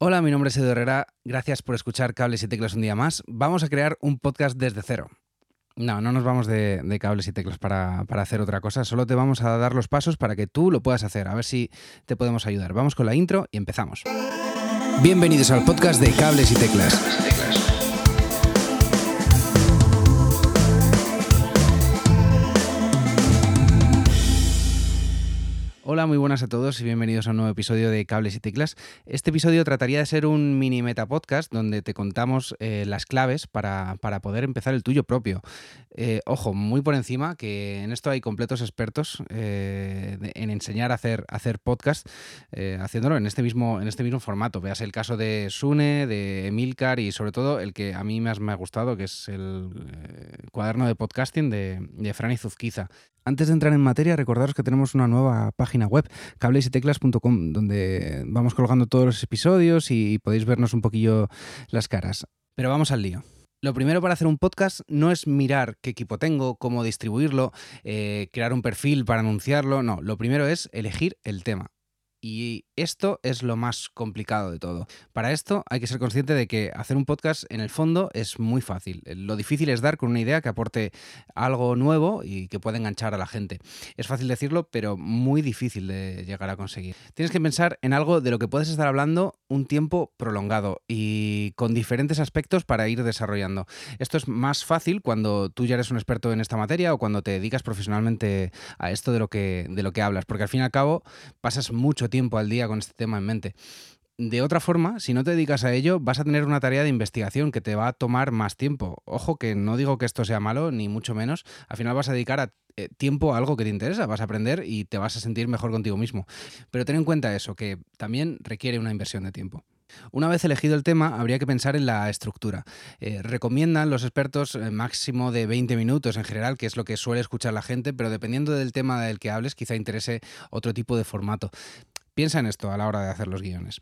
Hola, mi nombre es Edu Herrera. Gracias por escuchar Cables y Teclas un día más. Vamos a crear un podcast desde cero. No, no nos vamos de, de cables y teclas para, para, hacer otra cosa. Solo te vamos a dar los pasos para que tú lo puedas hacer. A ver si te podemos ayudar. Vamos con la intro y empezamos. Bienvenidos al podcast de Cables y Teclas. Muy buenas a todos y bienvenidos a un nuevo episodio de Cables y Teclas. Este episodio trataría de ser un mini meta podcast donde te contamos eh, las claves para, para, poder empezar el tuyo propio. Eh, ojo, muy por encima, que en esto hay completos expertos eh, en enseñar a hacer, hacer podcast, haciéndolo en este, mismo, en este mismo formato. Veas el caso de Sune, de Emilcar y sobre todo el que a mí más me ha gustado, que es el cuaderno de podcasting de, de Franny Zuzquiza. Antes de entrar en materia, recordaros que tenemos una nueva página web, cablesyteclas.com, donde vamos colgando todos los episodios y podéis vernos un poquillo las caras. Pero vamos al lío. Lo primero para hacer un podcast no es mirar qué equipo tengo, cómo distribuirlo, eh, crear un perfil para anunciarlo, no, lo primero es elegir el tema. Y esto es lo más complicado de todo. Para esto hay que ser consciente de que hacer un podcast en el fondo es muy fácil. Lo difícil es dar con una idea que aporte algo nuevo y que pueda enganchar a la gente. Es fácil decirlo, pero muy difícil de llegar a conseguir. Tienes que pensar en algo de lo que puedes estar hablando un tiempo prolongado y con diferentes aspectos para ir desarrollando. Esto es más fácil cuando tú ya eres un experto en esta materia o cuando te dedicas profesionalmente a esto de lo que, de lo que hablas, porque al fin y al cabo pasas mucho tiempo al día con este tema en mente. De otra forma, si no te dedicas a ello, vas a tener una tarea de investigación que te va a tomar más tiempo. Ojo que no digo que esto sea malo, ni mucho menos. Al final vas a dedicar eh, tiempo a algo que te interesa, vas a aprender y te vas a sentir mejor contigo mismo. Pero ten en cuenta eso, que también requiere una inversión de tiempo. Una vez elegido el tema, habría que pensar en la estructura. Eh, recomiendan los expertos eh, máximo de 20 minutos en general, que es lo que suele escuchar la gente, pero dependiendo del tema del que hables, quizá interese otro tipo de formato. Piensa en esto a la hora de hacer los guiones.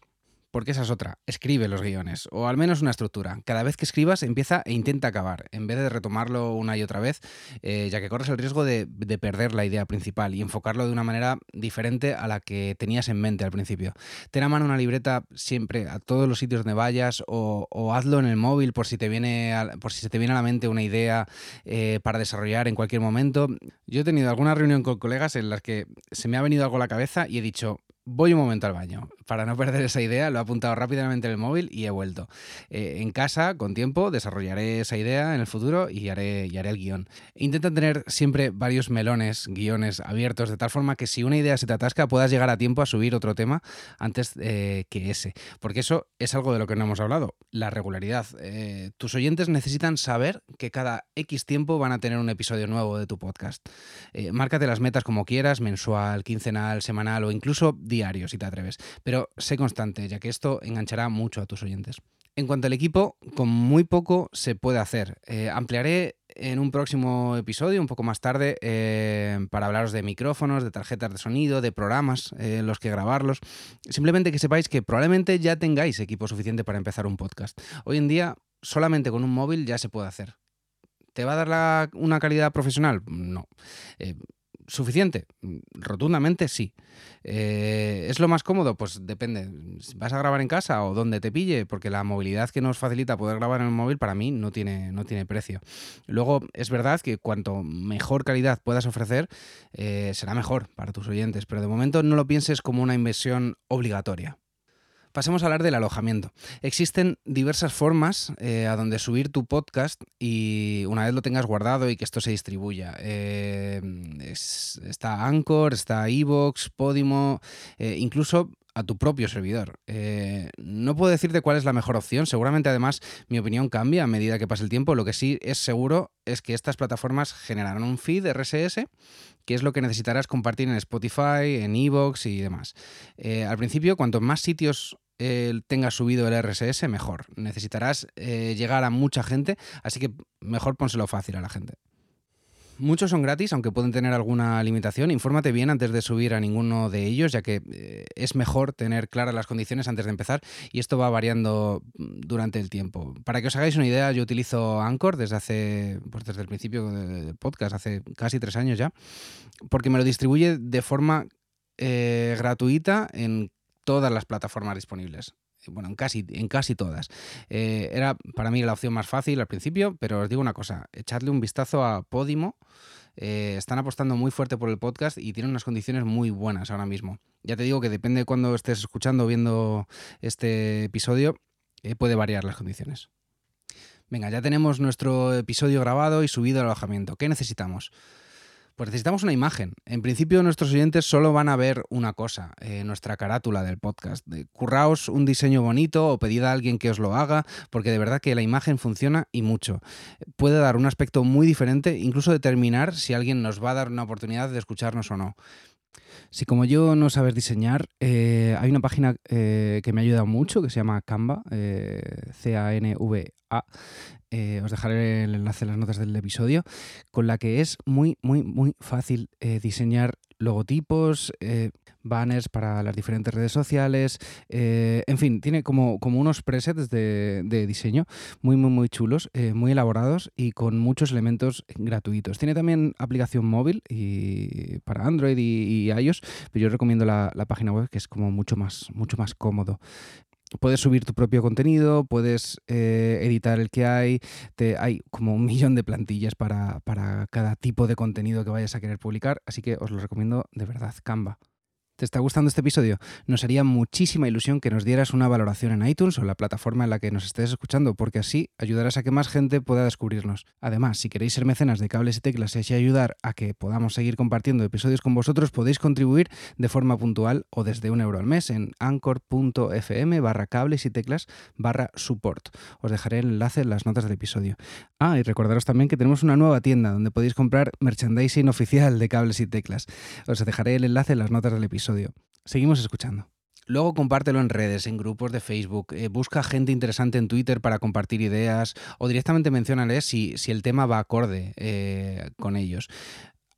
Porque esa es otra, escribe los guiones, o al menos una estructura. Cada vez que escribas empieza e intenta acabar, en vez de retomarlo una y otra vez, eh, ya que corres el riesgo de, perder la idea principal y enfocarlo de una manera diferente a la que tenías en mente al principio. Ten a mano una libreta siempre a todos los sitios donde vayas, o, hazlo en el móvil por si, te viene por si se te viene a la mente una idea eh, para desarrollar en cualquier momento. Yo he tenido alguna reunión con colegas en las que se me ha venido algo a la cabeza y he dicho, Voy un momento al baño. Para no perder esa idea, lo he apuntado rápidamente en el móvil y he vuelto. Eh, en casa, con tiempo, desarrollaré esa idea en el futuro y haré, el guion. Intenta tener siempre varios melones, guiones abiertos, de tal forma que si una idea se te atasca, puedas llegar a tiempo a subir otro tema antes eh, que ese. Porque eso es algo de lo que no hemos hablado, la regularidad. Eh, tus oyentes necesitan saber que cada X tiempo van a tener un episodio nuevo de tu podcast. márcate las metas como quieras, mensual, quincenal, semanal o incluso diario si te atreves, pero sé constante, ya que esto enganchará mucho a tus oyentes. En cuanto al equipo, con muy poco se puede hacer. Eh, ampliaré en un próximo episodio, un poco más tarde, eh, para hablaros de micrófonos, de tarjetas de sonido, de programas eh, los que grabarlos. Simplemente que sepáis que probablemente ya tengáis equipo suficiente para empezar un podcast. Hoy en día, solamente con un móvil ya se puede hacer. ¿Te va a dar una calidad profesional? No. ¿Suficiente? Mm, rotundamente sí. Eh, ¿Es lo más cómodo? Pues depende. ¿Vas a grabar en casa o donde te pille? Porque la movilidad que nos facilita poder grabar en el móvil para mí no tiene, no tiene precio. Luego, es verdad que cuanto mejor calidad puedas ofrecer, eh, será mejor para tus oyentes, pero de momento no lo pienses como una inversión obligatoria. Pasemos a hablar del alojamiento. Existen diversas formas eh, a donde subir tu podcast y una vez lo tengas guardado y que esto se distribuya. Eh, está Anchor, está Evox, Podimo, eh, incluso a tu propio servidor. no puedo decirte cuál es la mejor opción, seguramente además mi opinión cambia a medida que pase el tiempo, lo que sí es seguro es que estas plataformas generarán un feed RSS, que es lo que necesitarás compartir en Spotify, en Evox y demás. al principio, cuanto más sitios tenga subido el RSS, mejor. Necesitarás eh, llegar a mucha gente, así que mejor pónselo fácil a la gente. Muchos son gratis, aunque pueden tener alguna limitación. Infórmate bien antes de subir a ninguno de ellos, ya que eh, es mejor tener claras las condiciones antes de empezar y esto va variando durante el tiempo. Para que os hagáis una idea, yo utilizo Anchor desde hace, pues desde el principio del podcast, hace casi tres años ya, porque me lo distribuye de forma eh, gratuita en todas las plataformas disponibles. bueno, en casi, en casi todas. Eh, era para mí la opción más fácil al principio, pero os digo una cosa, echadle un vistazo a Podimo. Eh, están apostando muy fuerte por el podcast y tienen unas condiciones muy buenas ahora mismo. Ya te digo que depende de cuando estés escuchando o viendo este episodio, puede variar las condiciones. Venga, ya tenemos nuestro episodio grabado y subido al alojamiento. ¿Qué necesitamos? Pues necesitamos una imagen. En principio nuestros oyentes solo van a ver una cosa, eh, nuestra carátula del podcast. Curraos un diseño bonito o pedid a alguien que os lo haga, porque de verdad que la imagen funciona y mucho. Puede dar un aspecto muy diferente, incluso determinar si alguien nos va a dar una oportunidad de escucharnos o no. Si como yo no sabes diseñar, eh, hay una página eh, que me ha ayudado mucho que se llama Canva, C-A-N-V-A, eh, os dejaré el enlace en las notas del episodio, con la que es muy, muy, muy fácil eh, diseñar logotipos, eh, banners para las diferentes redes sociales, en fin, tiene como, como unos presets de, diseño muy, muy, muy chulos, muy elaborados y con muchos elementos gratuitos. Tiene también aplicación móvil y para Android y, iOS, pero yo recomiendo la, la, página web que es como mucho más, mucho más cómodo puedes subir tu propio contenido, puedes eh, editar el que hay, te, hay como un millón de plantillas para, para cada tipo de contenido que vayas a querer publicar, así que os lo recomiendo de verdad, Canva. ¿Te está gustando este episodio? Nos haría muchísima ilusión que nos dieras una valoración en iTunes o la plataforma en la que nos estés escuchando, porque así ayudarás a que más gente pueda descubrirnos. Además, si queréis ser mecenas de cables y teclas y así ayudar a que podamos seguir compartiendo episodios con vosotros, podéis contribuir de forma puntual o desde un euro al mes en anchor.fm barra cables y teclas barra support. Os dejaré el enlace en las notas del episodio. Ah, y recordaros también que tenemos una nueva tienda donde podéis comprar merchandising oficial de cables y teclas. Os dejaré el enlace en las notas del episodio. Seguimos escuchando. Luego compártelo en redes, en grupos de Facebook, eh, busca gente interesante en Twitter para compartir ideas o directamente mencionales si, si el tema va acorde eh, con ellos.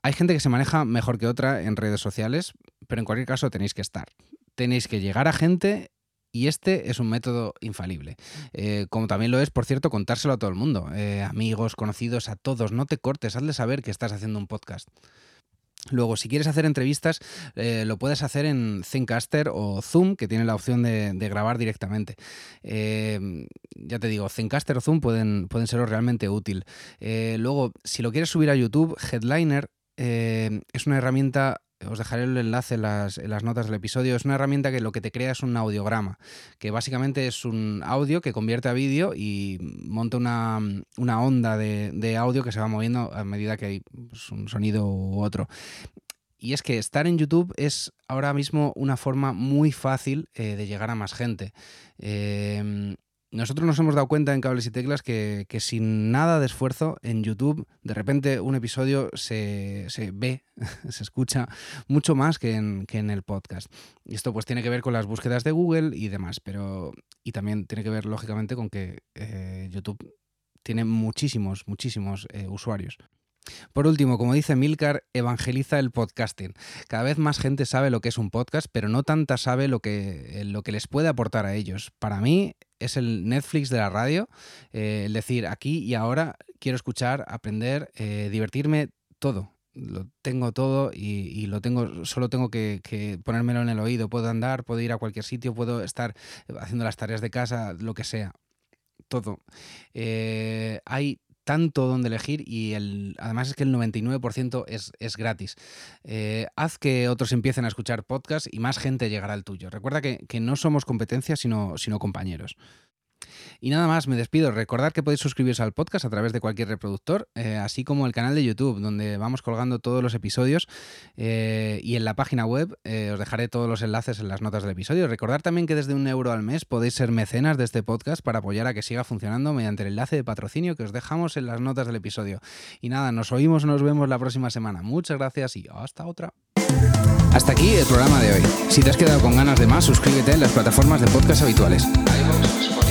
Hay gente que se maneja mejor que otra en redes sociales, pero en cualquier caso tenéis que estar. Tenéis que llegar a gente y este es un método infalible. Eh, como también lo es, por cierto, contárselo a todo el mundo. amigos, conocidos, a todos. No te cortes, hazle saber que estás haciendo un podcast. Luego, si quieres hacer entrevistas, eh, lo puedes hacer en Zencaster o Zoom, que tiene la opción de, grabar directamente. Eh, ya te digo, Zencaster o Zoom pueden, pueden ser realmente útil. Eh, luego, si lo quieres subir a YouTube, Headliner es una herramienta os dejaré el enlace en las, notas del episodio. Es una herramienta que lo que te crea es un audiograma, que básicamente es un audio que convierte a vídeo y monta una, onda de, audio que se va moviendo a medida que hay pues, un sonido u otro. Y es que estar en YouTube es ahora mismo una forma muy fácil eh, de llegar a más gente. Eh, nosotros nos hemos dado cuenta en Cables y Teclas que, sin nada de esfuerzo en YouTube, de repente un episodio se, ve, se escucha mucho más que en, que en, el podcast. Y esto pues tiene que ver con las búsquedas de Google y demás, pero y también tiene que ver lógicamente con que eh, YouTube tiene muchísimos, muchísimos eh, usuarios. Por último, como dice Milcar, evangeliza el podcasting. Cada vez más gente sabe lo que es un podcast, pero no tanta sabe lo que, lo que les puede aportar a ellos. Para mí es el Netflix de la radio, eh, el decir aquí y ahora quiero escuchar, aprender, eh, divertirme, todo. Lo tengo todo y, lo tengo, solo tengo que, que, ponérmelo en el oído. Puedo andar, puedo ir a cualquier sitio, puedo estar haciendo las tareas de casa, lo que sea. Todo. Eh, hay tanto donde elegir y el, además es que el 99% es, es gratis. Eh, haz que otros empiecen a escuchar podcasts y más gente llegará al tuyo. Recuerda que, que no somos competencia, sino, sino compañeros. Y nada más, me despido. Recordad que podéis suscribiros al podcast a través de cualquier reproductor, eh, así como el canal de YouTube, donde vamos colgando todos los episodios. Eh, y en la página web eh, os dejaré todos los enlaces en las notas del episodio. Recordad también que desde un euro al mes podéis ser mecenas de este podcast para apoyar a que siga funcionando mediante el enlace de patrocinio que os dejamos en las notas del episodio. Y nada, nos oímos, nos vemos la próxima semana. Muchas gracias y hasta otra. Hasta aquí el programa de hoy. Si te has quedado con ganas de más, suscríbete en las plataformas de podcast habituales.